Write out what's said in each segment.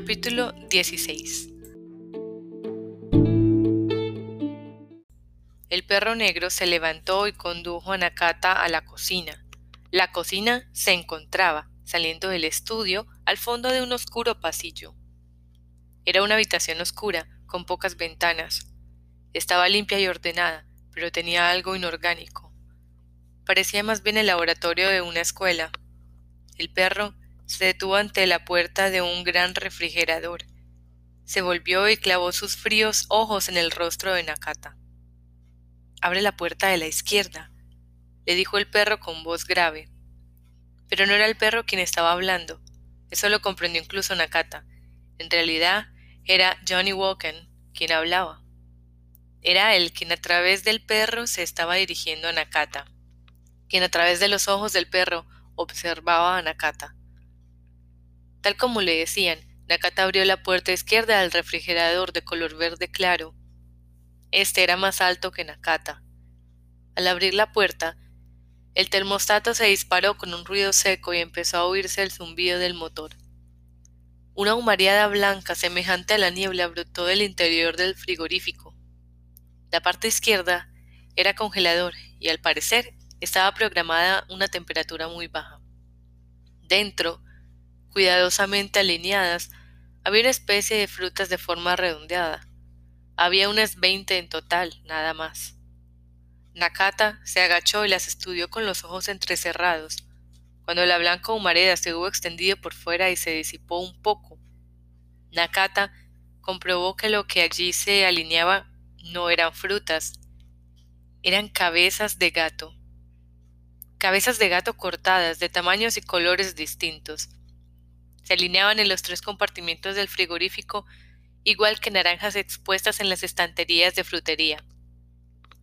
Capítulo 16 El perro negro se levantó y condujo a Nakata a la cocina. La cocina se encontraba, saliendo del estudio, al fondo de un oscuro pasillo. Era una habitación oscura, con pocas ventanas. Estaba limpia y ordenada, pero tenía algo inorgánico. Parecía más bien el laboratorio de una escuela. El perro se detuvo ante la puerta de un gran refrigerador. Se volvió y clavó sus fríos ojos en el rostro de Nakata. Abre la puerta de la izquierda, le dijo el perro con voz grave. Pero no era el perro quien estaba hablando. Eso lo comprendió incluso Nakata. En realidad era Johnny Walken quien hablaba. Era él quien a través del perro se estaba dirigiendo a Nakata, quien a través de los ojos del perro observaba a Nakata. Tal como le decían, Nakata abrió la puerta izquierda del refrigerador de color verde claro. Este era más alto que Nakata. Al abrir la puerta, el termostato se disparó con un ruido seco y empezó a oírse el zumbido del motor. Una humariada blanca semejante a la niebla brotó del interior del frigorífico. La parte izquierda era congelador y al parecer estaba programada una temperatura muy baja. Dentro, cuidadosamente alineadas, había una especie de frutas de forma redondeada. Había unas veinte en total, nada más. Nakata se agachó y las estudió con los ojos entrecerrados. Cuando la blanca humareda se hubo extendido por fuera y se disipó un poco, Nakata comprobó que lo que allí se alineaba no eran frutas, eran cabezas de gato. Cabezas de gato cortadas, de tamaños y colores distintos. Se alineaban en los tres compartimientos del frigorífico, igual que naranjas expuestas en las estanterías de frutería.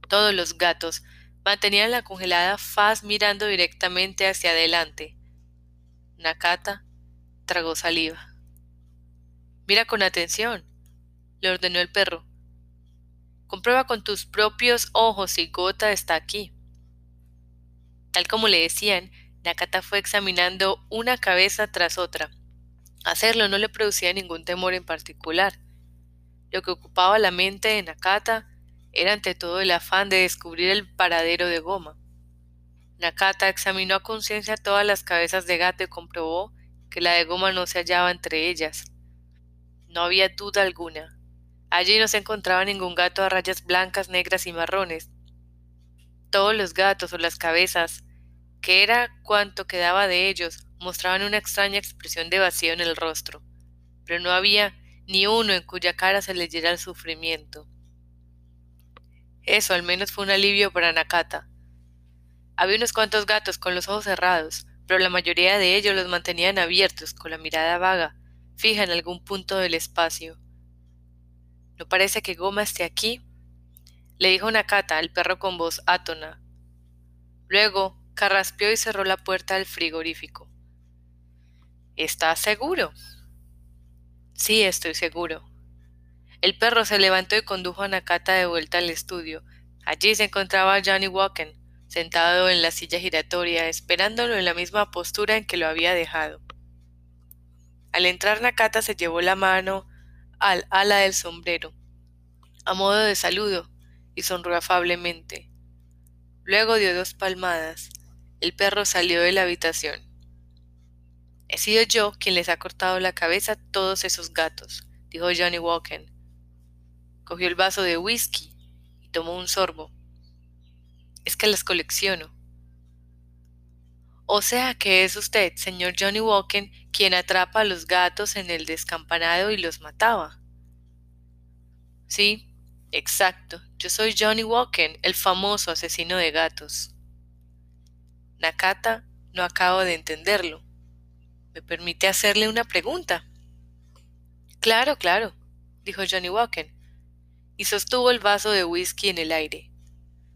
Todos los gatos mantenían la congelada faz mirando directamente hacia adelante. Nakata tragó saliva. Mira con atención, le ordenó el perro. Comprueba con tus propios ojos si Gota está aquí. Tal como le decían, Nakata fue examinando una cabeza tras otra. Hacerlo no le producía ningún temor en particular. Lo que ocupaba la mente de Nakata era ante todo el afán de descubrir el paradero de Goma. Nakata examinó a conciencia todas las cabezas de gato y comprobó que la de Goma no se hallaba entre ellas. No había duda alguna. Allí no se encontraba ningún gato a rayas blancas, negras y marrones. Todos los gatos o las cabezas, que era cuanto quedaba de ellos, mostraban una extraña expresión de vacío en el rostro, pero no había ni uno en cuya cara se leyera el sufrimiento. Eso al menos fue un alivio para Nakata. Había unos cuantos gatos con los ojos cerrados, pero la mayoría de ellos los mantenían abiertos, con la mirada vaga, fija en algún punto del espacio. ¿No parece que Goma esté aquí? le dijo Nakata al perro con voz átona. Luego carraspeó y cerró la puerta del frigorífico. ¿Estás seguro? Sí, estoy seguro. El perro se levantó y condujo a Nakata de vuelta al estudio. Allí se encontraba Johnny Walken, sentado en la silla giratoria, esperándolo en la misma postura en que lo había dejado. Al entrar Nakata se llevó la mano al ala del sombrero, a modo de saludo, y sonrió afablemente. Luego dio dos palmadas. El perro salió de la habitación. He sido yo quien les ha cortado la cabeza a todos esos gatos, dijo Johnny Walken, Cogió el vaso de whisky y tomó un sorbo. Es que las colecciono. O sea que es usted, señor Johnny Walken, quien atrapa a los gatos en el descampanado y los mataba. Sí, exacto. Yo soy Johnny Walken, el famoso asesino de gatos. Nakata no acabo de entenderlo. ¿Me permite hacerle una pregunta? Claro, claro, dijo Johnny Walken y sostuvo el vaso de whisky en el aire.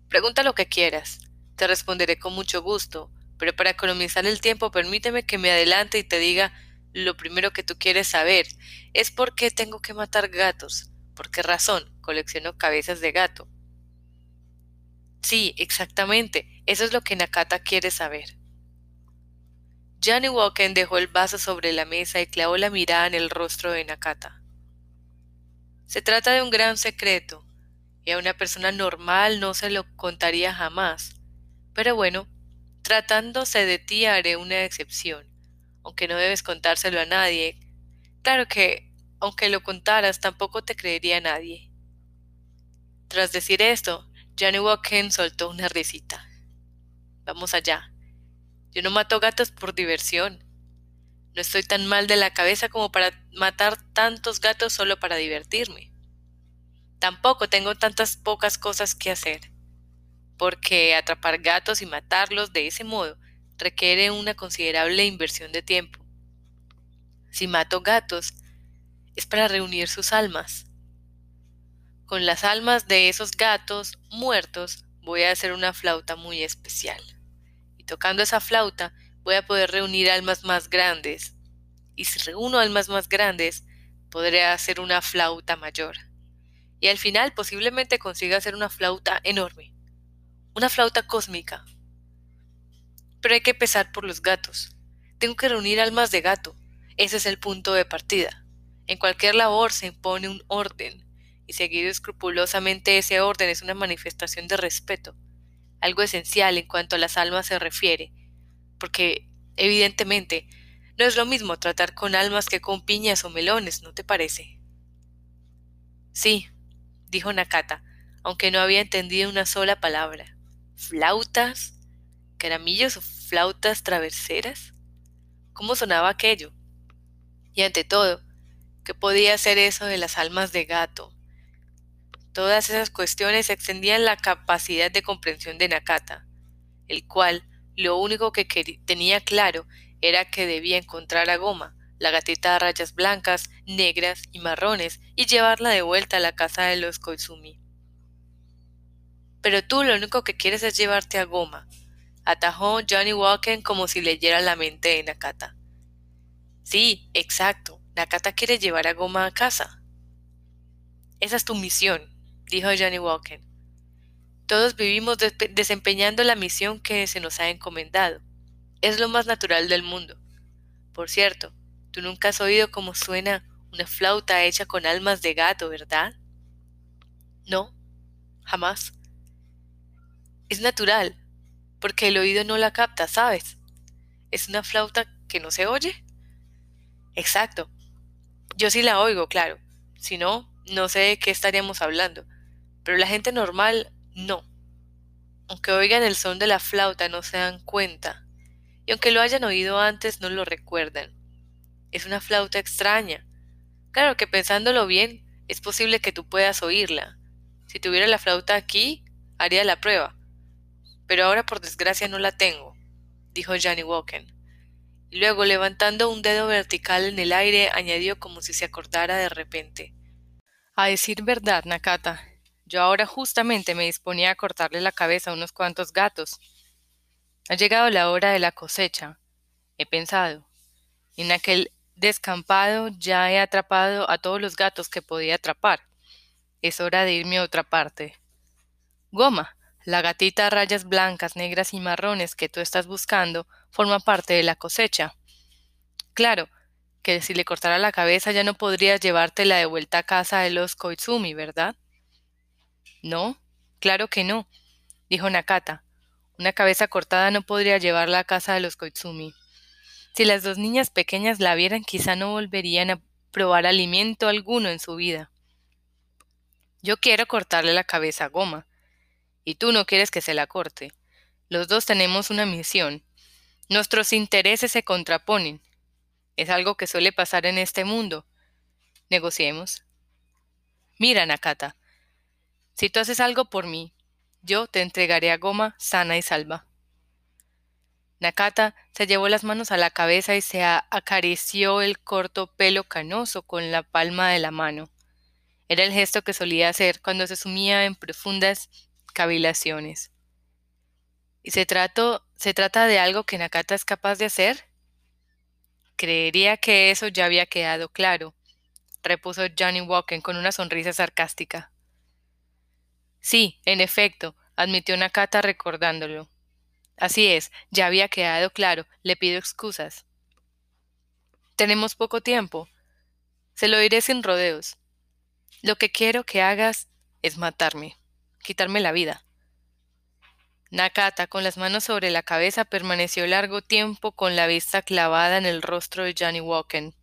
Pregunta lo que quieras. Te responderé con mucho gusto, pero para economizar el tiempo permíteme que me adelante y te diga lo primero que tú quieres saber. Es por qué tengo que matar gatos. ¿Por qué razón? Colecciono cabezas de gato. Sí, exactamente. Eso es lo que Nakata quiere saber. Johnny Walken dejó el vaso sobre la mesa y clavó la mirada en el rostro de Nakata. Se trata de un gran secreto, y a una persona normal no se lo contaría jamás. Pero bueno, tratándose de ti haré una excepción, aunque no debes contárselo a nadie. Claro que, aunque lo contaras, tampoco te creería nadie. Tras decir esto, Johnny Walken soltó una risita. Vamos allá. Yo no mato gatos por diversión. No estoy tan mal de la cabeza como para matar tantos gatos solo para divertirme. Tampoco tengo tantas pocas cosas que hacer, porque atrapar gatos y matarlos de ese modo requiere una considerable inversión de tiempo. Si mato gatos, es para reunir sus almas. Con las almas de esos gatos muertos voy a hacer una flauta muy especial tocando esa flauta voy a poder reunir almas más grandes. Y si reúno almas más grandes, podré hacer una flauta mayor. Y al final posiblemente consiga hacer una flauta enorme. Una flauta cósmica. Pero hay que empezar por los gatos. Tengo que reunir almas de gato. Ese es el punto de partida. En cualquier labor se impone un orden, y seguir escrupulosamente ese orden es una manifestación de respeto algo esencial en cuanto a las almas se refiere, porque, evidentemente, no es lo mismo tratar con almas que con piñas o melones, ¿no te parece? Sí, dijo Nakata, aunque no había entendido una sola palabra. ¿Flautas? ¿Caramillos o flautas traverseras? ¿Cómo sonaba aquello? Y ante todo, ¿qué podía ser eso de las almas de gato? Todas esas cuestiones extendían la capacidad de comprensión de Nakata, el cual lo único que tenía claro era que debía encontrar a Goma, la gatita de rayas blancas, negras y marrones, y llevarla de vuelta a la casa de los Koizumi. Pero tú lo único que quieres es llevarte a Goma, atajó Johnny Walken como si leyera la mente de Nakata. Sí, exacto. Nakata quiere llevar a Goma a casa. Esa es tu misión, dijo Johnny Walken. Todos vivimos desempeñando la misión que se nos ha encomendado. Es lo más natural del mundo. Por cierto, tú nunca has oído cómo suena una flauta hecha con almas de gato, ¿verdad? No, jamás. Es natural, porque el oído no la capta, ¿sabes? Es una flauta que no se oye. Exacto. Yo sí la oigo, claro. Si no, no sé de qué estaríamos hablando pero la gente normal no. Aunque oigan el son de la flauta no se dan cuenta, y aunque lo hayan oído antes no lo recuerdan. Es una flauta extraña. Claro que pensándolo bien, es posible que tú puedas oírla. Si tuviera la flauta aquí, haría la prueba. Pero ahora por desgracia no la tengo, dijo Johnny Walken. Y luego, levantando un dedo vertical en el aire, añadió como si se acordara de repente. A decir verdad, Nakata, yo ahora justamente me disponía a cortarle la cabeza a unos cuantos gatos. Ha llegado la hora de la cosecha. He pensado. En aquel descampado ya he atrapado a todos los gatos que podía atrapar. Es hora de irme a otra parte. Goma, la gatita a rayas blancas, negras y marrones que tú estás buscando, forma parte de la cosecha. Claro, que si le cortara la cabeza ya no podrías llevártela de vuelta a casa de los Koizumi, ¿verdad? No, claro que no, dijo Nakata. Una cabeza cortada no podría llevarla a casa de los Koitsumi. Si las dos niñas pequeñas la vieran, quizá no volverían a probar alimento alguno en su vida. Yo quiero cortarle la cabeza a Goma, y tú no quieres que se la corte. Los dos tenemos una misión. Nuestros intereses se contraponen. Es algo que suele pasar en este mundo. Negociemos. Mira, Nakata, si tú haces algo por mí, yo te entregaré a Goma sana y salva. Nakata se llevó las manos a la cabeza y se acarició el corto pelo canoso con la palma de la mano. Era el gesto que solía hacer cuando se sumía en profundas cavilaciones. ¿Y se, se trata de algo que Nakata es capaz de hacer? Creería que eso ya había quedado claro, repuso Johnny Walken con una sonrisa sarcástica. Sí, en efecto, admitió Nakata recordándolo. Así es, ya había quedado claro, le pido excusas. Tenemos poco tiempo. Se lo diré sin rodeos. Lo que quiero que hagas es matarme, quitarme la vida. Nakata, con las manos sobre la cabeza, permaneció largo tiempo con la vista clavada en el rostro de Johnny Walken.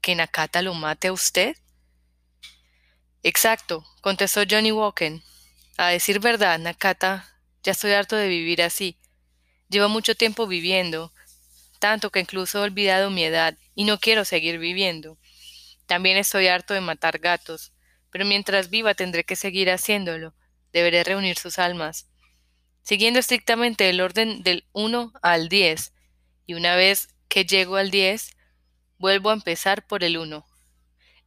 ¿Que Nakata lo mate a usted? Exacto, contestó Johnny Walken. A decir verdad, Nakata, ya estoy harto de vivir así. Llevo mucho tiempo viviendo, tanto que incluso he olvidado mi edad, y no quiero seguir viviendo. También estoy harto de matar gatos, pero mientras viva tendré que seguir haciéndolo. Deberé reunir sus almas siguiendo estrictamente el orden del 1 al 10, y una vez que llego al 10, vuelvo a empezar por el 1,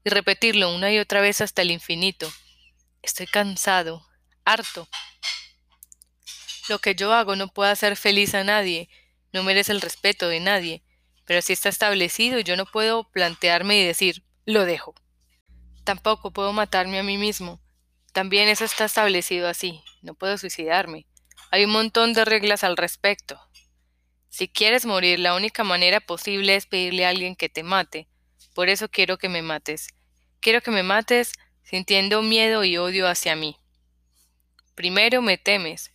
y repetirlo una y otra vez hasta el infinito. Estoy cansado, harto. Lo que yo hago no puede hacer feliz a nadie, no merece el respeto de nadie, pero si está establecido yo no puedo plantearme y decir, lo dejo. Tampoco puedo matarme a mí mismo. También eso está establecido así, no puedo suicidarme. Hay un montón de reglas al respecto. Si quieres morir, la única manera posible es pedirle a alguien que te mate. Por eso quiero que me mates. Quiero que me mates sintiendo miedo y odio hacia mí. Primero me temes,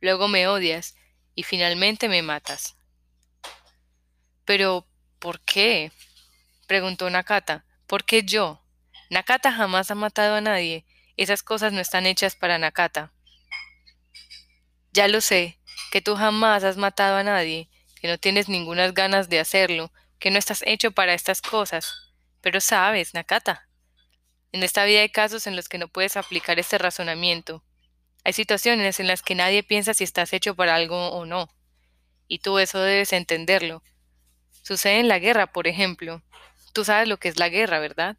luego me odias y finalmente me matas. Pero, ¿por qué? preguntó Nakata. ¿Por qué yo? Nakata jamás ha matado a nadie. Esas cosas no están hechas para Nakata. Ya lo sé, que tú jamás has matado a nadie, que no tienes ninguna ganas de hacerlo, que no estás hecho para estas cosas. Pero sabes, Nakata, en esta vida hay casos en los que no puedes aplicar este razonamiento. Hay situaciones en las que nadie piensa si estás hecho para algo o no. Y tú eso debes entenderlo. Sucede en la guerra, por ejemplo. Tú sabes lo que es la guerra, ¿verdad?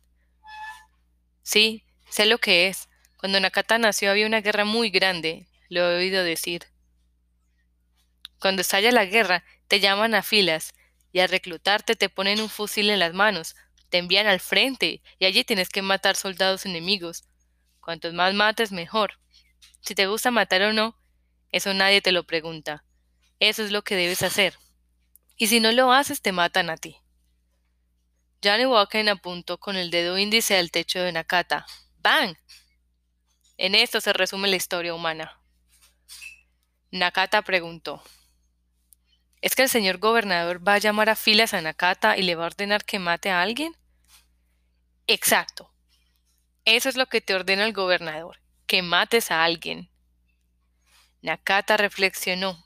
Sí, sé lo que es. Cuando Nakata nació había una guerra muy grande, lo he oído decir. Cuando estalla la guerra, te llaman a filas y al reclutarte te ponen un fusil en las manos, te envían al frente y allí tienes que matar soldados enemigos. Cuantos más mates, mejor. Si te gusta matar o no, eso nadie te lo pregunta. Eso es lo que debes hacer. Y si no lo haces, te matan a ti. Johnny Walken apuntó con el dedo índice al techo de Nakata. ¡Bang! En esto se resume la historia humana. Nakata preguntó. ¿Es que el señor gobernador va a llamar a filas a Nakata y le va a ordenar que mate a alguien? Exacto. Eso es lo que te ordena el gobernador, que mates a alguien. Nakata reflexionó,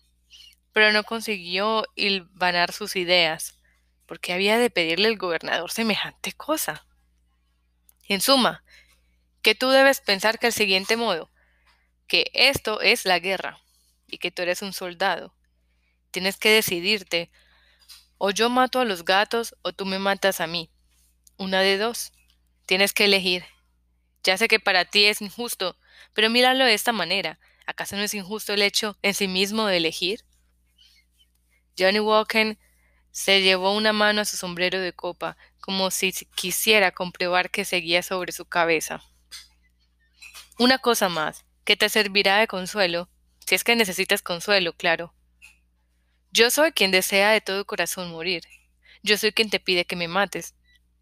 pero no consiguió hilvanar sus ideas, porque había de pedirle al gobernador semejante cosa. En suma, que tú debes pensar que el siguiente modo, que esto es la guerra, y que tú eres un soldado. Tienes que decidirte. O yo mato a los gatos o tú me matas a mí. Una de dos. Tienes que elegir. Ya sé que para ti es injusto, pero míralo de esta manera. ¿Acaso no es injusto el hecho en sí mismo de elegir? Johnny Walken se llevó una mano a su sombrero de copa, como si quisiera comprobar que seguía sobre su cabeza. Una cosa más, que te servirá de consuelo, si es que necesitas consuelo, claro. Yo soy quien desea de todo corazón morir. Yo soy quien te pide que me mates.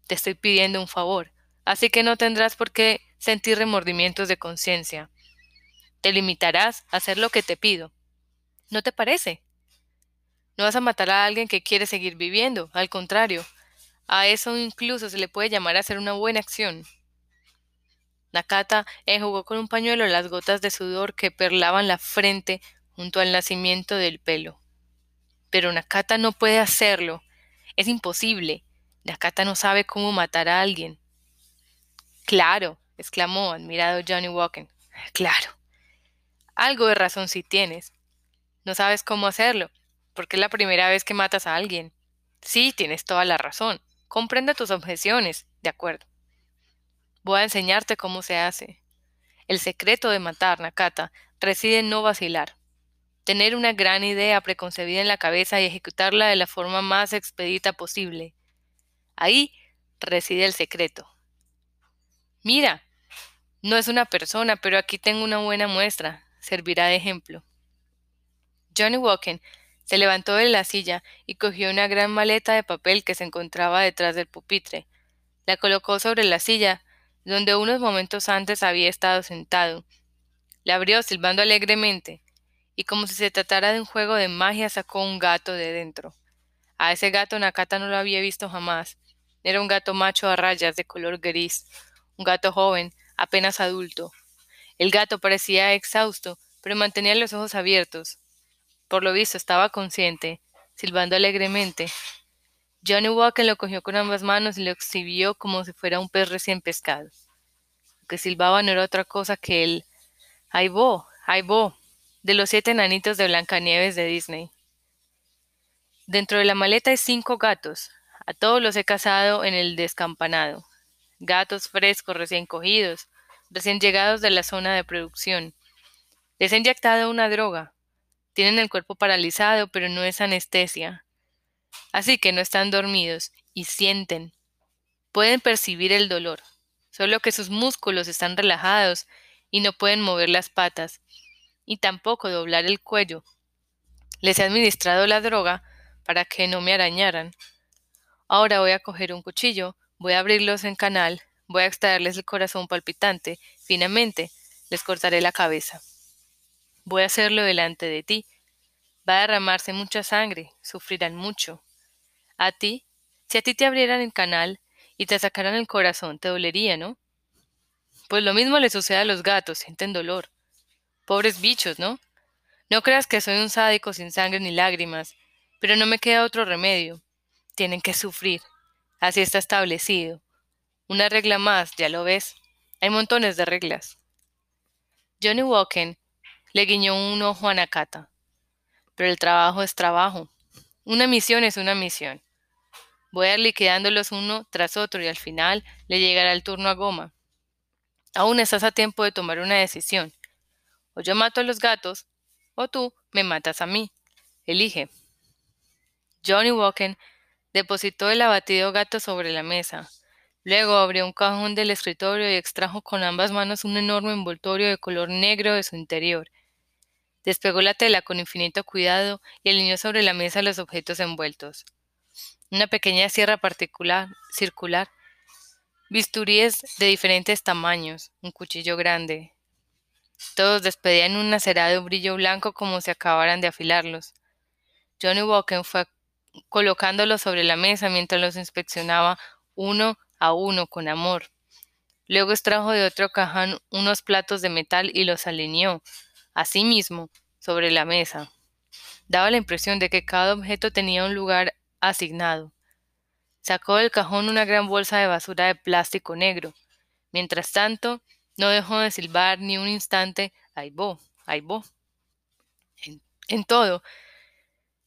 Te estoy pidiendo un favor, así que no tendrás por qué sentir remordimientos de conciencia. Te limitarás a hacer lo que te pido. ¿No te parece? No vas a matar a alguien que quiere seguir viviendo, al contrario, a eso incluso se le puede llamar a hacer una buena acción. Nakata enjugó con un pañuelo las gotas de sudor que perlaban la frente junto al nacimiento del pelo. Pero Nakata no puede hacerlo. Es imposible. Nakata no sabe cómo matar a alguien. Claro, exclamó admirado Johnny Walken. Claro. Algo de razón si tienes. No sabes cómo hacerlo, porque es la primera vez que matas a alguien. Sí, tienes toda la razón. Comprende tus objeciones. De acuerdo. Voy a enseñarte cómo se hace. El secreto de matar, Nakata, reside en no vacilar. Tener una gran idea preconcebida en la cabeza y ejecutarla de la forma más expedita posible. Ahí reside el secreto. Mira, no es una persona, pero aquí tengo una buena muestra. Servirá de ejemplo. Johnny Walken se levantó de la silla y cogió una gran maleta de papel que se encontraba detrás del pupitre. La colocó sobre la silla, donde unos momentos antes había estado sentado. La abrió silbando alegremente, y como si se tratara de un juego de magia sacó un gato de dentro. A ese gato Nakata no lo había visto jamás. Era un gato macho a rayas de color gris, un gato joven, apenas adulto. El gato parecía exhausto, pero mantenía los ojos abiertos. Por lo visto estaba consciente, silbando alegremente. Johnny Walker lo cogió con ambas manos y lo exhibió como si fuera un pez recién pescado. Lo que silbaba no era otra cosa que el ¡Aibo! ¡Aibo! De los siete enanitos de Blancanieves de Disney. Dentro de la maleta hay cinco gatos. A todos los he cazado en el descampanado. Gatos frescos, recién cogidos, recién llegados de la zona de producción. Les he inyectado una droga. Tienen el cuerpo paralizado, pero no es anestesia. Así que no están dormidos y sienten. Pueden percibir el dolor, solo que sus músculos están relajados y no pueden mover las patas, y tampoco doblar el cuello. Les he administrado la droga para que no me arañaran. Ahora voy a coger un cuchillo, voy a abrirlos en canal, voy a extraerles el corazón palpitante, finalmente les cortaré la cabeza. Voy a hacerlo delante de ti. Va a derramarse mucha sangre, sufrirán mucho. A ti, si a ti te abrieran el canal y te sacaran el corazón, te dolería, ¿no? Pues lo mismo le sucede a los gatos, sienten dolor. Pobres bichos, ¿no? No creas que soy un sádico sin sangre ni lágrimas, pero no me queda otro remedio. Tienen que sufrir. Así está establecido. Una regla más, ya lo ves. Hay montones de reglas. Johnny Walken le guiñó un ojo a Nakata. Pero el trabajo es trabajo. Una misión es una misión. Voy a ir liquidándolos uno tras otro y al final le llegará el turno a Goma. Aún estás a tiempo de tomar una decisión. O yo mato a los gatos, o tú me matas a mí. Elige. Johnny Walken depositó el abatido gato sobre la mesa. Luego abrió un cajón del escritorio y extrajo con ambas manos un enorme envoltorio de color negro de su interior. Despegó la tela con infinito cuidado y alineó sobre la mesa los objetos envueltos. Una pequeña sierra particular, circular, bisturíes de diferentes tamaños, un cuchillo grande. Todos despedían un acerado brillo blanco como si acabaran de afilarlos. Johnny Walken fue colocándolos sobre la mesa mientras los inspeccionaba uno a uno con amor. Luego extrajo de otro cajón unos platos de metal y los alineó, Asimismo, sobre la mesa. Daba la impresión de que cada objeto tenía un lugar asignado. Sacó del cajón una gran bolsa de basura de plástico negro. Mientras tanto, no dejó de silbar ni un instante, ¡ay bo! ¡ay bo! En, en todo,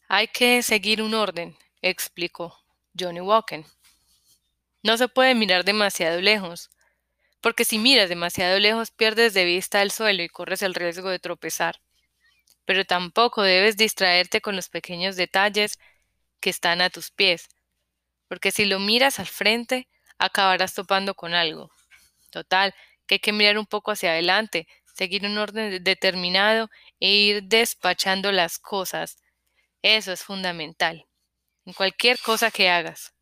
hay que seguir un orden, explicó Johnny Walken. No se puede mirar demasiado lejos porque si miras demasiado lejos pierdes de vista el suelo y corres el riesgo de tropezar. Pero tampoco debes distraerte con los pequeños detalles que están a tus pies, porque si lo miras al frente, acabarás topando con algo. Total, que hay que mirar un poco hacia adelante, seguir un orden determinado e ir despachando las cosas. Eso es fundamental, en cualquier cosa que hagas.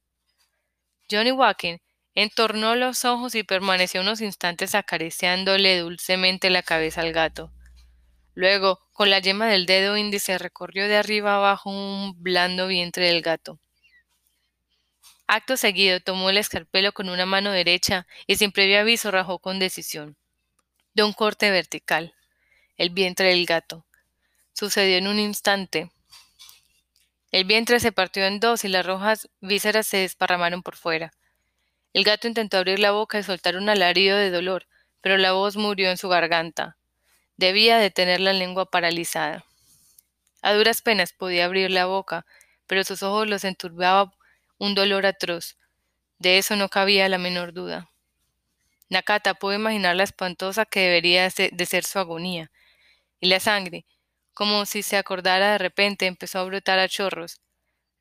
Johnny Walking Entornó los ojos y permaneció unos instantes acariciándole dulcemente la cabeza al gato. Luego, con la yema del dedo índice, recorrió de arriba abajo un blando vientre del gato. Acto seguido, tomó el escarpelo con una mano derecha y sin previo aviso rajó con decisión. De un corte vertical. El vientre del gato. Sucedió en un instante. El vientre se partió en dos y las rojas vísceras se desparramaron por fuera. El gato intentó abrir la boca y soltar un alarido de dolor, pero la voz murió en su garganta. Debía de tener la lengua paralizada. A duras penas podía abrir la boca, pero sus ojos los enturbaba un dolor atroz. De eso no cabía la menor duda. Nakata pudo imaginar la espantosa que debería de ser su agonía. Y la sangre, como si se acordara de repente, empezó a brotar a chorros.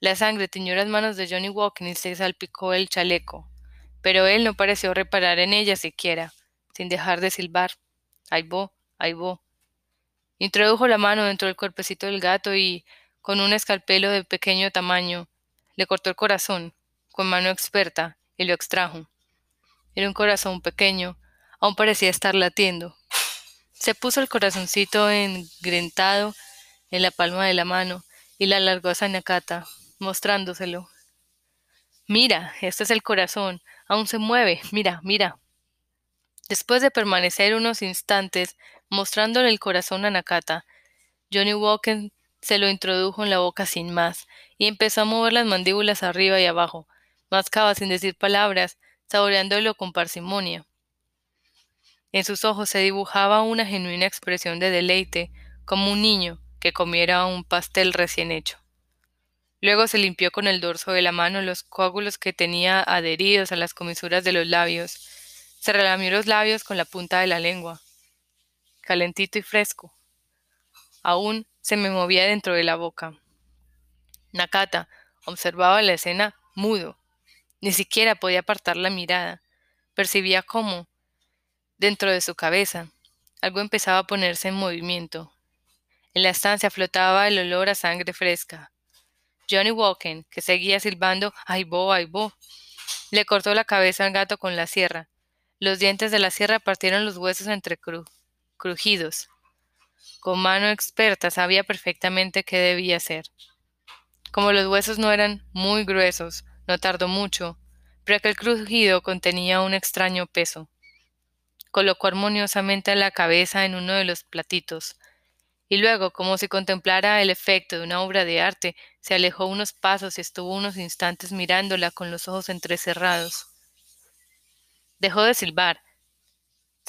La sangre tiñó las manos de Johnny Walker y se salpicó el chaleco pero él no pareció reparar en ella siquiera, sin dejar de silbar. Ahí vo, ahí vo. Introdujo la mano dentro del cuerpecito del gato y, con un escalpelo de pequeño tamaño, le cortó el corazón, con mano experta, y lo extrajo. Era un corazón pequeño, aún parecía estar latiendo. Se puso el corazoncito engrentado en la palma de la mano y la alargó a Nakata, mostrándoselo. Mira, este es el corazón, aún se mueve, mira, mira. Después de permanecer unos instantes mostrándole el corazón a Nakata, Johnny Walker se lo introdujo en la boca sin más, y empezó a mover las mandíbulas arriba y abajo, mascaba sin decir palabras, saboreándolo con parsimonia. En sus ojos se dibujaba una genuina expresión de deleite, como un niño que comiera un pastel recién hecho. Luego se limpió con el dorso de la mano los coágulos que tenía adheridos a las comisuras de los labios. Se relamió los labios con la punta de la lengua. Calentito y fresco. Aún se me movía dentro de la boca. Nakata observaba la escena mudo. Ni siquiera podía apartar la mirada. Percibía cómo, dentro de su cabeza, algo empezaba a ponerse en movimiento. En la estancia flotaba el olor a sangre fresca. Johnny Walken, que seguía silbando ¡Ay, bo, ay, bo! le cortó la cabeza al gato con la sierra. Los dientes de la sierra partieron los huesos entre crujidos. Con mano experta sabía perfectamente qué debía hacer. Como los huesos no eran muy gruesos, no tardó mucho, pero aquel crujido contenía un extraño peso. Colocó armoniosamente la cabeza en uno de los platitos, y luego, como si contemplara el efecto de una obra de arte, se alejó unos pasos y estuvo unos instantes mirándola con los ojos entrecerrados. Dejó de silbar.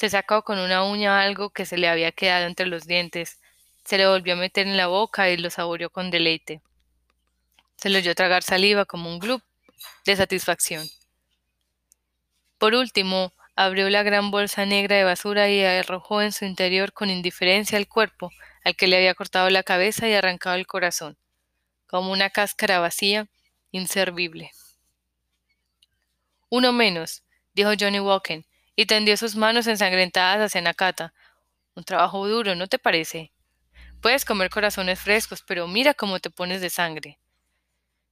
Se sacó con una uña algo que se le había quedado entre los dientes, se le volvió a meter en la boca y lo saboreó con deleite. Se le oyó tragar saliva como un glup de satisfacción. Por último, abrió la gran bolsa negra de basura y arrojó en su interior con indiferencia el cuerpo, al que le había cortado la cabeza y arrancado el corazón, como una cáscara vacía, inservible. Uno menos, dijo Johnny Walken, y tendió sus manos ensangrentadas hacia Nakata. Un trabajo duro, ¿no te parece? Puedes comer corazones frescos, pero mira cómo te pones de sangre.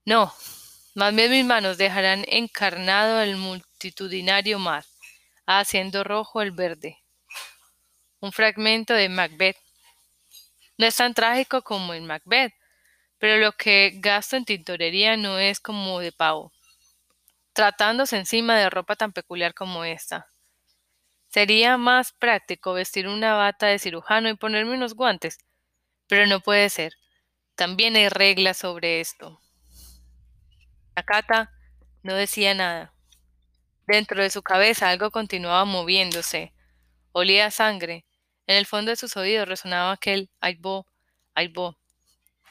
No, más bien mis manos dejarán encarnado el multitudinario mar, haciendo rojo el verde. Un fragmento de Macbeth, no es tan trágico como en Macbeth, pero lo que gasto en tintorería no es como de pavo, tratándose encima de ropa tan peculiar como esta. Sería más práctico vestir una bata de cirujano y ponerme unos guantes, pero no puede ser. También hay reglas sobre esto. Nakata no decía nada. Dentro de su cabeza algo continuaba moviéndose. Olía sangre, en el fondo de sus oídos resonaba aquel ay bo, ay bo.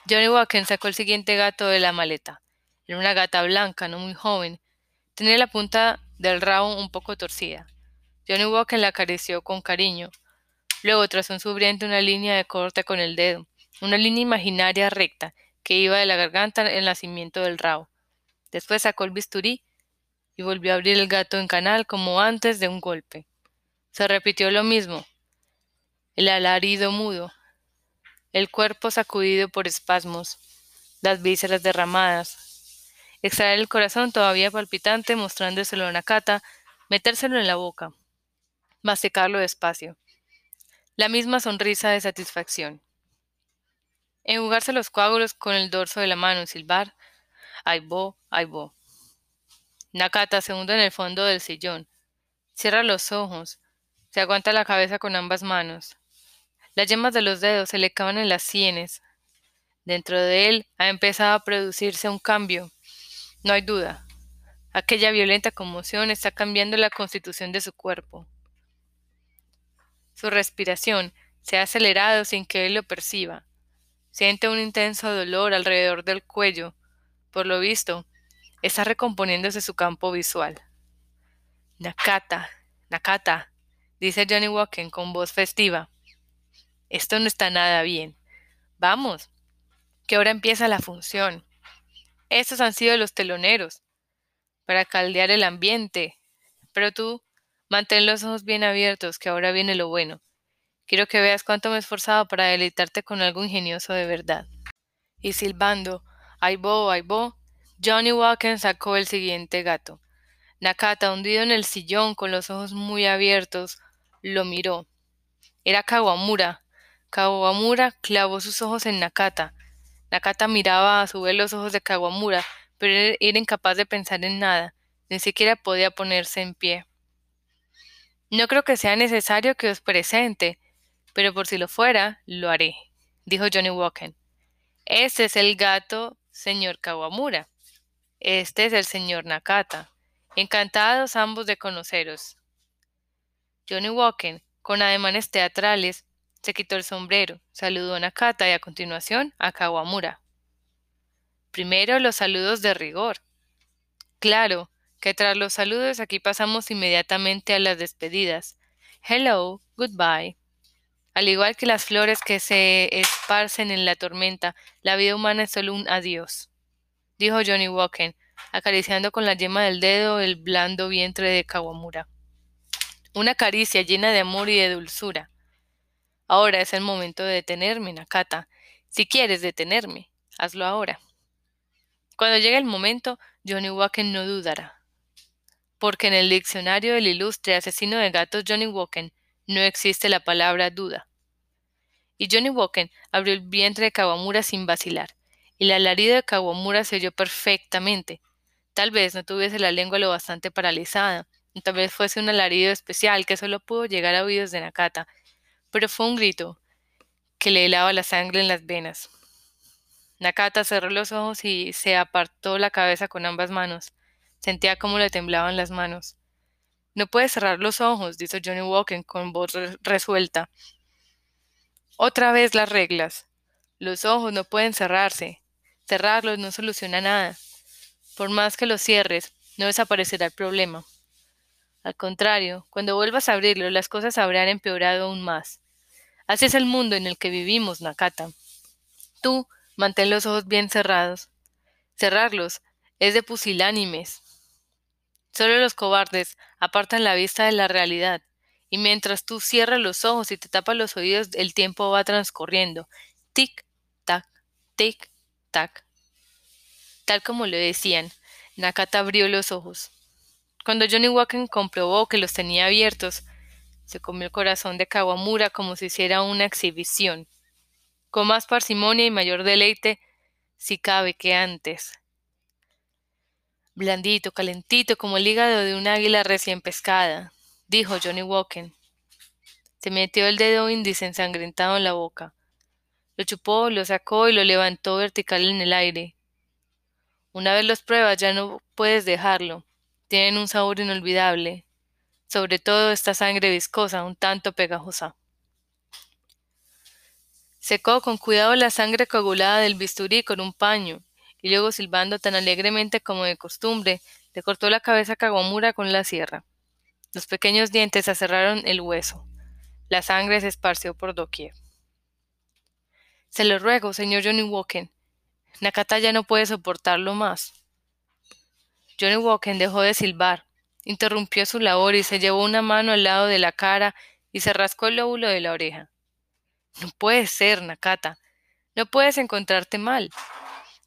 Johnny Walker sacó el siguiente gato de la maleta. Era una gata blanca, no muy joven. Tenía la punta del rabo un poco torcida. Johnny Walker la acarició con cariño. Luego trazó en su vientre una línea de corte con el dedo, una línea imaginaria recta que iba de la garganta al nacimiento del rabo. Después sacó el bisturí y volvió a abrir el gato en canal como antes de un golpe. Se repitió lo mismo, el alarido mudo, el cuerpo sacudido por espasmos, las vísceras derramadas, extraer el corazón todavía palpitante mostrándoselo a Nakata, metérselo en la boca, masticarlo despacio. La misma sonrisa de satisfacción. Enjugarse los coágulos con el dorso de la mano y silbar. Ay bo, ay bo. Nakata se hunde en el fondo del sillón. Cierra los ojos. Se aguanta la cabeza con ambas manos. Las yemas de los dedos se le cavan en las sienes. Dentro de él ha empezado a producirse un cambio. No hay duda. Aquella violenta conmoción está cambiando la constitución de su cuerpo. Su respiración se ha acelerado sin que él lo perciba. Siente un intenso dolor alrededor del cuello. Por lo visto, está recomponiéndose su campo visual. Nakata, Nakata, dice Johnny Walken con voz festiva. Esto no está nada bien. Vamos, que ahora empieza la función. Estos han sido los teloneros, para caldear el ambiente. Pero tú, mantén los ojos bien abiertos, que ahora viene lo bueno. Quiero que veas cuánto me he esforzado para deleitarte con algo ingenioso de verdad. Y silbando, ay bo, ay bo, Johnny Walker sacó el siguiente gato. Nakata, hundido en el sillón con los ojos muy abiertos, lo miró. Era Kawamura. Kawamura clavó sus ojos en Nakata. Nakata miraba a su vez los ojos de Kawamura, pero era incapaz de pensar en nada, ni siquiera podía ponerse en pie. No creo que sea necesario que os presente, pero por si lo fuera, lo haré, dijo Johnny Walker. Este es el gato, señor Kawamura. Este es el señor Nakata. Encantados ambos de conoceros. Johnny Walker, con ademanes teatrales, se quitó el sombrero, saludó a Nakata y a continuación a Kawamura. Primero los saludos de rigor. Claro, que tras los saludos aquí pasamos inmediatamente a las despedidas. Hello, goodbye. Al igual que las flores que se esparcen en la tormenta, la vida humana es solo un adiós, dijo Johnny Walker, acariciando con la yema del dedo el blando vientre de Kawamura. Una caricia llena de amor y de dulzura. Ahora es el momento de detenerme, Nakata. Si quieres detenerme, hazlo ahora. Cuando llegue el momento, Johnny Walker no dudará. Porque en el diccionario del ilustre asesino de gatos Johnny Walker no existe la palabra duda. Y Johnny Walker abrió el vientre de Kawamura sin vacilar, y la alarido de Kawamura se oyó perfectamente, Tal vez no tuviese la lengua lo bastante paralizada, tal vez fuese un alarido especial que solo pudo llegar a oídos de Nakata, pero fue un grito que le helaba la sangre en las venas. Nakata cerró los ojos y se apartó la cabeza con ambas manos. Sentía cómo le temblaban las manos. No puedes cerrar los ojos, dijo Johnny Walker con voz resuelta. Otra vez las reglas. Los ojos no pueden cerrarse. Cerrarlos no soluciona nada. Por más que lo cierres, no desaparecerá el problema. Al contrario, cuando vuelvas a abrirlo, las cosas habrán empeorado aún más. Así es el mundo en el que vivimos, Nakata. Tú, mantén los ojos bien cerrados. Cerrarlos es de pusilánimes. Solo los cobardes apartan la vista de la realidad, y mientras tú cierras los ojos y te tapas los oídos, el tiempo va transcurriendo. Tic, tac, tic, tac, Tal como le decían, Nakata abrió los ojos. Cuando Johnny Walker comprobó que los tenía abiertos, se comió el corazón de Kawamura como si hiciera una exhibición, con más parsimonia y mayor deleite, si cabe, que antes. Blandito, calentito, como el hígado de un águila recién pescada, dijo Johnny Walker. Se metió el dedo índice ensangrentado en la boca. Lo chupó, lo sacó y lo levantó vertical en el aire. Una vez los pruebas ya no puedes dejarlo. Tienen un sabor inolvidable. Sobre todo esta sangre viscosa, un tanto pegajosa. Secó con cuidado la sangre coagulada del bisturí con un paño, y luego silbando tan alegremente como de costumbre, le cortó la cabeza a Kawamura con la sierra. Los pequeños dientes aserraron el hueso. La sangre se esparció por doquier. Se lo ruego, señor Johnny Walker, Nakata ya no puede soportarlo más. Johnny Walker dejó de silbar, interrumpió su labor y se llevó una mano al lado de la cara y se rascó el lóbulo de la oreja. No puede ser, Nakata. No puedes encontrarte mal.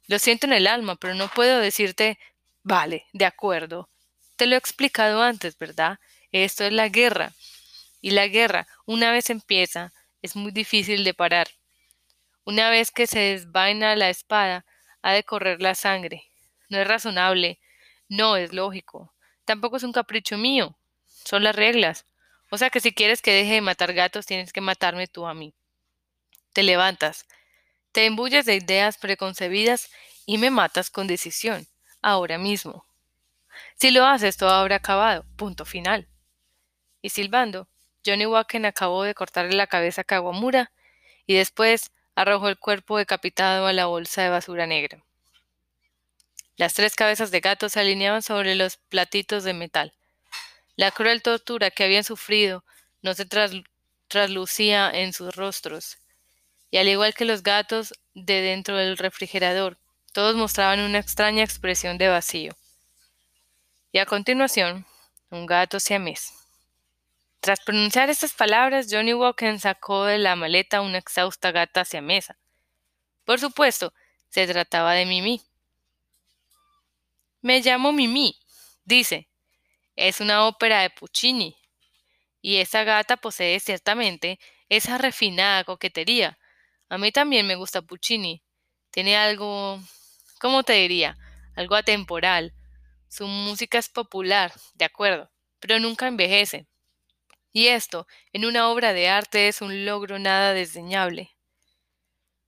Lo siento en el alma, pero no puedo decirte vale, de acuerdo. Te lo he explicado antes, ¿verdad? Esto es la guerra. Y la guerra, una vez empieza, es muy difícil de parar. Una vez que se desvaina la espada, ha de correr la sangre. No es razonable, no es lógico, tampoco es un capricho mío, son las reglas. O sea que si quieres que deje de matar gatos, tienes que matarme tú a mí. Te levantas, te embulles de ideas preconcebidas y me matas con decisión, ahora mismo. Si lo haces, todo habrá acabado. Punto final. Y silbando, Johnny Wacken acabó de cortarle la cabeza a Kawamura y después arrojó el cuerpo decapitado a la bolsa de basura negra. Las tres cabezas de gato se alineaban sobre los platitos de metal. La cruel tortura que habían sufrido no se traslucía en sus rostros, y al igual que los gatos de dentro del refrigerador, todos mostraban una extraña expresión de vacío. Y a continuación, un gato siamés. Tras pronunciar estas palabras, Johnny Walker sacó de la maleta una exhausta gata hacia mesa. Por supuesto, se trataba de Mimi. Me llamo Mimi, dice. Es una ópera de Puccini. Y esa gata posee ciertamente esa refinada coquetería. A mí también me gusta Puccini. Tiene algo, ¿cómo te diría? Algo atemporal. Su música es popular, de acuerdo, pero nunca envejece. Y esto, en una obra de arte, es un logro nada desdeñable.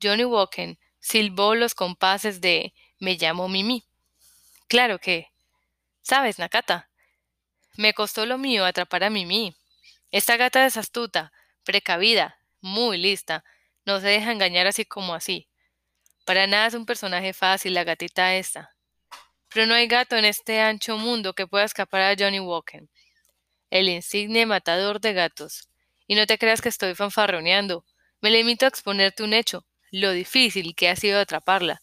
Johnny Walken silbó los compases de Me llamo Mimi. Claro que. ¿Sabes, Nakata? Me costó lo mío atrapar a Mimi. Esta gata es astuta, precavida, muy lista. No se deja engañar así como así. Para nada es un personaje fácil la gatita esta. Pero no hay gato en este ancho mundo que pueda escapar a Johnny Walken el insigne matador de gatos. Y no te creas que estoy fanfarroneando. Me limito a exponerte un hecho, lo difícil que ha sido atraparla.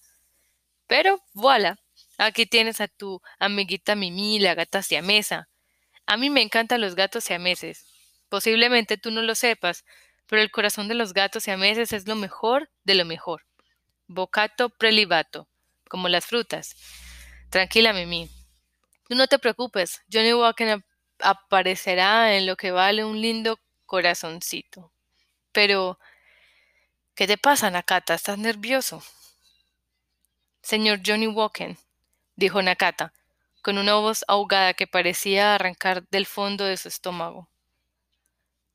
Pero, voilà, aquí tienes a tu amiguita Mimi, la gata siamesa. A mí me encantan los gatos siameses. Posiblemente tú no lo sepas, pero el corazón de los gatos siameses es lo mejor de lo mejor. Bocato prelibato, como las frutas. Tranquila, Mimi. Tú no te preocupes, Johnny Walker aparecerá en lo que vale un lindo corazoncito. Pero, ¿qué te pasa, Nakata? ¿Estás nervioso? Señor Johnny Walken, dijo Nakata, con una voz ahogada que parecía arrancar del fondo de su estómago.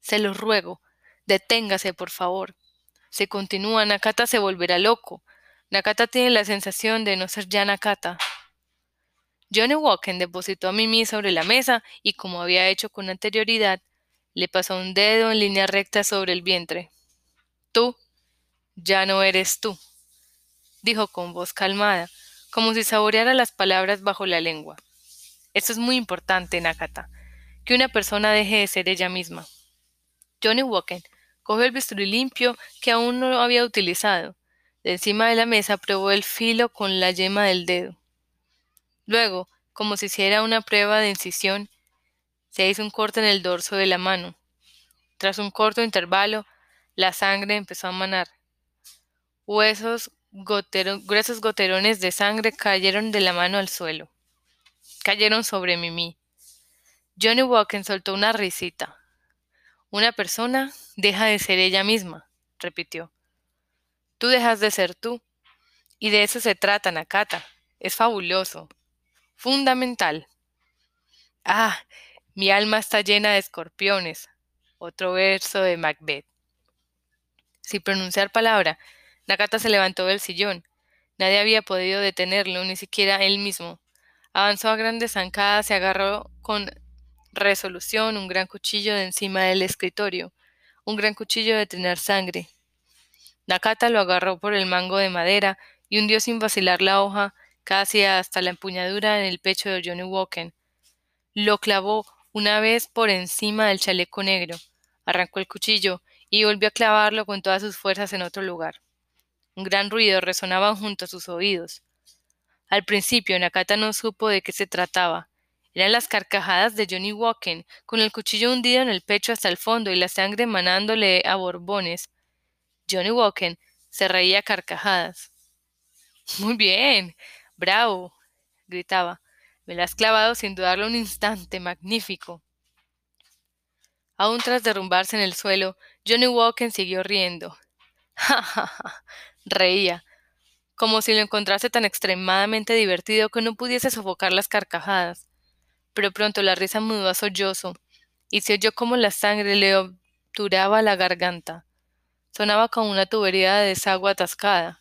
Se lo ruego, deténgase, por favor. Si continúa, Nakata se volverá loco. Nakata tiene la sensación de no ser ya Nakata. Johnny Walken depositó a Mimi sobre la mesa y, como había hecho con anterioridad, le pasó un dedo en línea recta sobre el vientre. Tú ya no eres tú, dijo con voz calmada, como si saboreara las palabras bajo la lengua. Esto es muy importante, Nakata, que una persona deje de ser ella misma. Johnny Walken cogió el bisturí limpio que aún no había utilizado. De encima de la mesa probó el filo con la yema del dedo. Luego, como si hiciera una prueba de incisión, se hizo un corte en el dorso de la mano. Tras un corto intervalo, la sangre empezó a manar. Huesos, gruesos goterones de sangre cayeron de la mano al suelo. Cayeron sobre Mimi. Johnny Walken soltó una risita. Una persona deja de ser ella misma, repitió. Tú dejas de ser tú. Y de eso se trata, Nakata. Es fabuloso fundamental. Ah, mi alma está llena de escorpiones. Otro verso de Macbeth. Sin pronunciar palabra, Nakata se levantó del sillón. Nadie había podido detenerlo, ni siquiera él mismo. Avanzó a grandes zancadas y agarró con resolución un gran cuchillo de encima del escritorio, un gran cuchillo de tener sangre. Nakata lo agarró por el mango de madera y hundió sin vacilar la hoja casi hasta la empuñadura en el pecho de Johnny Walken. Lo clavó una vez por encima del chaleco negro, arrancó el cuchillo y volvió a clavarlo con todas sus fuerzas en otro lugar. Un gran ruido resonaba junto a sus oídos. Al principio Nakata no supo de qué se trataba. Eran las carcajadas de Johnny Walken, con el cuchillo hundido en el pecho hasta el fondo y la sangre manándole a borbones. Johnny Walken se reía a carcajadas. Muy bien, Bravo. gritaba. Me la has clavado sin dudarlo un instante. Magnífico. Aún tras derrumbarse en el suelo, Johnny Walken siguió riendo. Ja, ja, ja. Reía, como si lo encontrase tan extremadamente divertido que no pudiese sofocar las carcajadas. Pero pronto la risa mudó a sollozo, y se oyó como la sangre le obturaba la garganta. Sonaba como una tubería de desagüe atascada.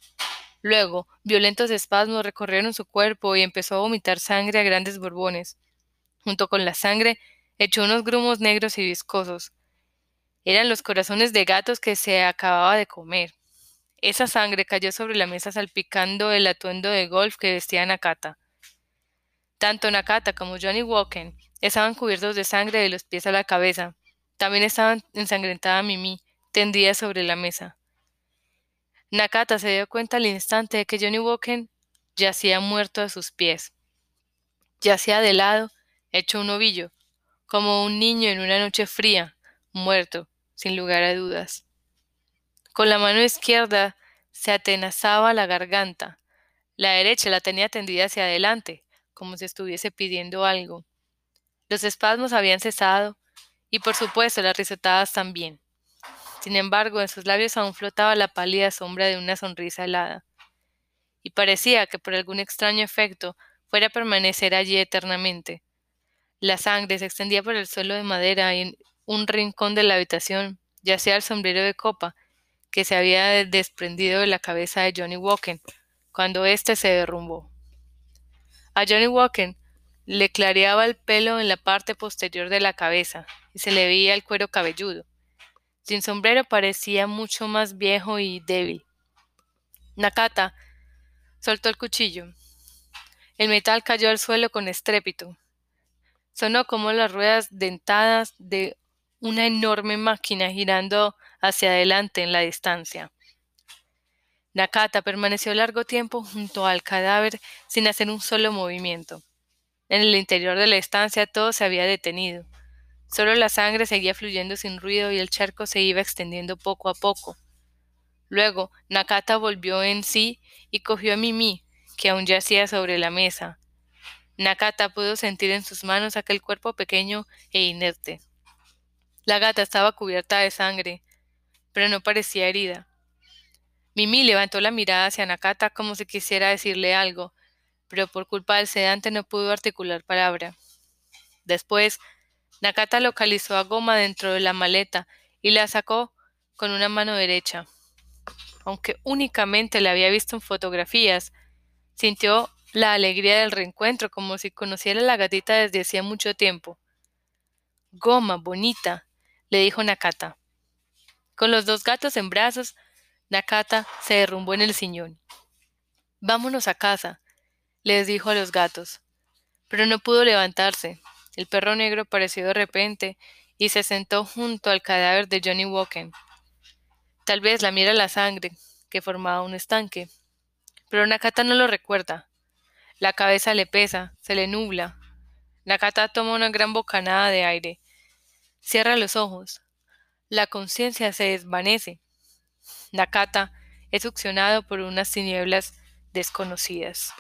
Luego, violentos espasmos recorrieron su cuerpo y empezó a vomitar sangre a grandes borbones. Junto con la sangre, echó unos grumos negros y viscosos. Eran los corazones de gatos que se acababa de comer. Esa sangre cayó sobre la mesa salpicando el atuendo de golf que vestía Nakata. Tanto Nakata como Johnny Walken estaban cubiertos de sangre de los pies a la cabeza. También estaban ensangrentada Mimi, tendida sobre la mesa. Nakata se dio cuenta al instante de que Johnny Walken yacía muerto a sus pies. Yacía de lado, hecho un ovillo, como un niño en una noche fría, muerto, sin lugar a dudas. Con la mano izquierda se atenazaba la garganta, la derecha la tenía tendida hacia adelante, como si estuviese pidiendo algo. Los espasmos habían cesado, y por supuesto las risotadas también. Sin embargo, en sus labios aún flotaba la pálida sombra de una sonrisa helada, y parecía que por algún extraño efecto fuera a permanecer allí eternamente. La sangre se extendía por el suelo de madera y en un rincón de la habitación yacía el sombrero de copa que se había desprendido de la cabeza de Johnny Walken cuando éste se derrumbó. A Johnny Walken le clareaba el pelo en la parte posterior de la cabeza y se le veía el cuero cabelludo. Sin sombrero parecía mucho más viejo y débil. Nakata soltó el cuchillo. El metal cayó al suelo con estrépito. Sonó como las ruedas dentadas de una enorme máquina girando hacia adelante en la distancia. Nakata permaneció largo tiempo junto al cadáver sin hacer un solo movimiento. En el interior de la estancia todo se había detenido. Solo la sangre seguía fluyendo sin ruido y el charco se iba extendiendo poco a poco. Luego Nakata volvió en sí y cogió a Mimi, que aún yacía sobre la mesa. Nakata pudo sentir en sus manos aquel cuerpo pequeño e inerte. La gata estaba cubierta de sangre, pero no parecía herida. Mimi levantó la mirada hacia Nakata como si quisiera decirle algo, pero por culpa del sedante no pudo articular palabra. Después, Nakata localizó a Goma dentro de la maleta y la sacó con una mano derecha. Aunque únicamente la había visto en fotografías, sintió la alegría del reencuentro como si conociera a la gatita desde hacía mucho tiempo. Goma, bonita, le dijo Nakata. Con los dos gatos en brazos, Nakata se derrumbó en el sillón. Vámonos a casa, les dijo a los gatos. Pero no pudo levantarse. El perro negro apareció de repente y se sentó junto al cadáver de Johnny Walken. Tal vez la mira la sangre, que formaba un estanque. Pero Nakata no lo recuerda. La cabeza le pesa, se le nubla. Nakata toma una gran bocanada de aire. Cierra los ojos. La conciencia se desvanece. Nakata es succionado por unas tinieblas desconocidas.